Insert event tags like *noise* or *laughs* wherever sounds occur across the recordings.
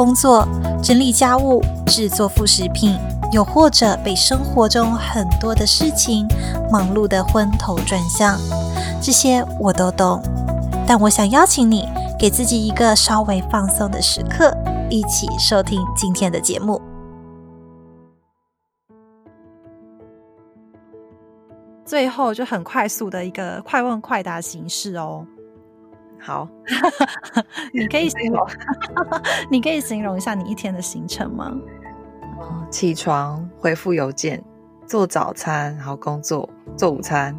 工作。整理家务、制作副食品，又或者被生活中很多的事情忙碌得昏头转向，这些我都懂。但我想邀请你，给自己一个稍微放松的时刻，一起收听今天的节目。最后就很快速的一个快问快答形式哦。好，*laughs* 你可以形容，*laughs* 你可以形容一下你一天的行程吗？嗯，起床，回复邮件，做早餐，然后工作，做午餐，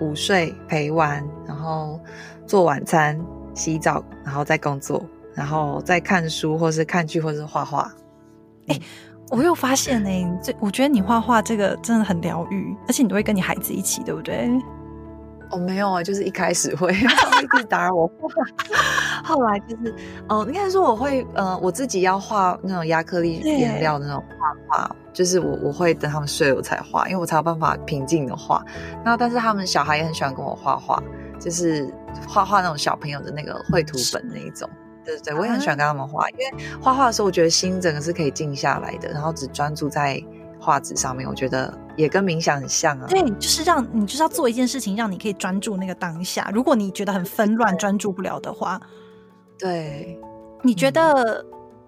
午睡，陪玩，然后做晚餐，洗澡，然后再工作，然后再看书，或是看剧，或是画画。哎、欸，我又发现呢、欸，这我觉得你画画这个真的很疗愈，而且你都会跟你孩子一起，对不对？我、哦、没有啊，就是一开始会一直打扰我。画，*laughs* 后来就是，嗯、呃，应该说我会，呃，我自己要画那种亚克力颜料的那种画画，就是我我会等他们睡了我才画，因为我才有办法平静的画。然后，但是他们小孩也很喜欢跟我画画，就是画画那种小朋友的那个绘图本那一种，对对对，我也很喜欢跟他们画，因为画画的时候我觉得心整个是可以静下来的，然后只专注在画纸上面，我觉得。也跟冥想很像啊，对，就是让你就是要做一件事情，让你可以专注那个当下。如果你觉得很纷乱，专注不了的话，对，你觉得，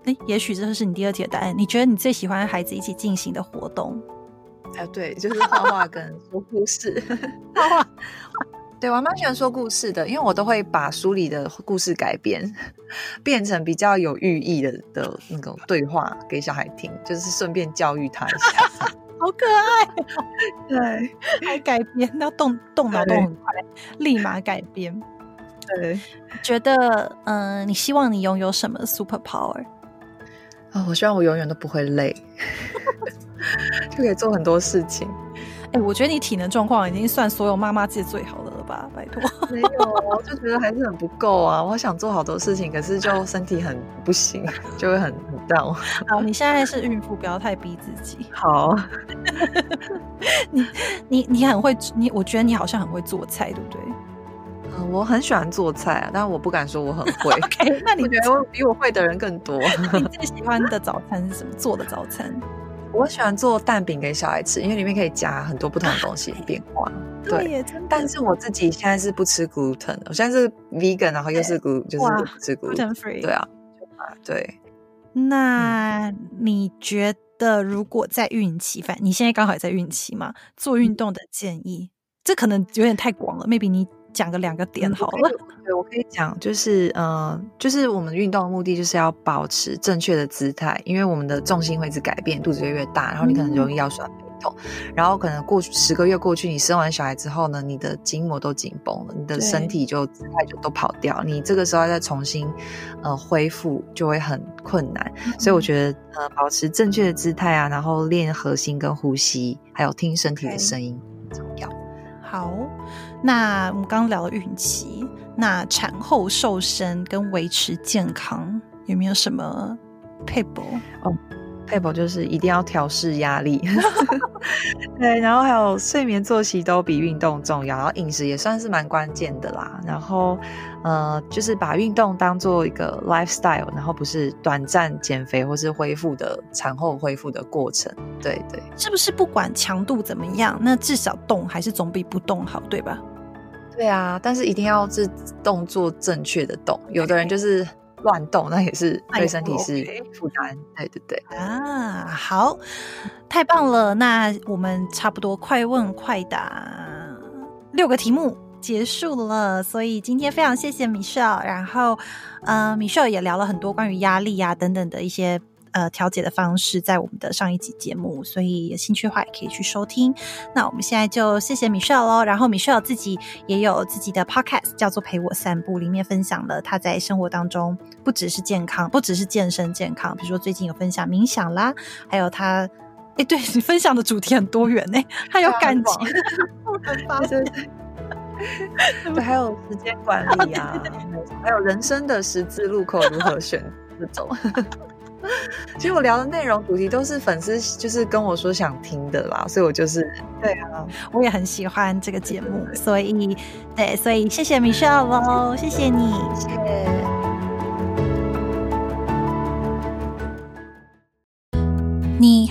哎、嗯，也许这是你第二题的答案。你觉得你最喜欢孩子一起进行的活动？哎，对，就是画画跟说故事。*laughs* 画画，对，我还蛮喜欢说故事的，因为我都会把书里的故事改编，变成比较有寓意的的那种对话给小孩听，就是顺便教育他一下。*laughs* 好可爱，对，*laughs* 还改编，要动动脑动很快，立马改编。对，觉得嗯、呃，你希望你拥有什么 super power？啊、哦，我希望我永远都不会累，*laughs* 就可以做很多事情。哎、欸，我觉得你体能状况已经算所有妈妈界最好的了吧？拜托，*laughs* 没有，我就觉得还是很不够啊！我想做好多事情，可是就 *laughs* 身体很不行，就会很很 down。好，你现在是孕妇，不要太逼自己。好，*laughs* 你你你很会，你我觉得你好像很会做菜，对不对？嗯，我很喜欢做菜啊，但是我不敢说我很会。OK，那你觉得我比我会的人更多？你最喜欢的早餐是什么？做的早餐？我喜欢做蛋饼给小孩吃，因为里面可以加很多不同的东西 *laughs* 变化。对，对，但是我自己现在是不吃 gluten 的，我现在是 vegan，然后又是 gluten，就是不吃 gluten free。对啊，对。那你觉得，如果在孕期，反正你现在刚好也在孕期嘛，做运动的建议，嗯、这可能有点太广了，maybe 你。讲个两个点好了，嗯、对，我可以讲，就是嗯、呃，就是我们运动的目的就是要保持正确的姿态，因为我们的重心会一直改变，肚子越越大，然后你可能容易腰酸背痛，嗯、然后可能过去十个月过去，你生完小孩之后呢，你的筋膜都紧绷了，你的身体就姿态就都跑掉，你这个时候再重新呃恢复就会很困难，嗯、所以我。觉得呃保持正确的姿态啊，然后练核心跟呼吸，还有听身体的声音。好。那我们刚聊了孕期，那产后瘦身跟维持健康有没有什么配补？哦，就是一定要调试压力，*laughs* 对，然后还有睡眠作息都比运动重要，然后饮食也算是蛮关键的啦。然后呃，就是把运动当做一个 lifestyle，然后不是短暂减肥或是恢复的产后恢复的过程。对对，是不是不管强度怎么样，那至少动还是总比不动好，对吧？对啊，但是一定要是动作正确的动，有的人就是乱动，*laughs* 那也是对身体是负担。对对对啊，好，太棒了！那我们差不多快问快答六个题目，结束了，所以今天非常谢谢 Michelle，然后呃，Michelle 也聊了很多关于压力啊等等的一些。呃，调节的方式在我们的上一集节目，所以有兴趣的话也可以去收听。那我们现在就谢谢 Michelle 喽。然后 Michelle 自己也有自己的 podcast，叫做《陪我散步》，里面分享了他在生活当中不只是健康，不只是健身健康，比如说最近有分享冥想啦，还有他，哎，对 *laughs* 你分享的主题很多元呢，还有感情，*laughs* 对对对，*laughs* 对，还有时间管理啊，还有人生的十字路口如何选这种。*laughs* 其实我聊的内容主题都是粉丝就是跟我说想听的啦，所以我就是对啊，我也很喜欢这个节目，所以对，所以谢谢 Michelle 喽，谢谢你，谢谢。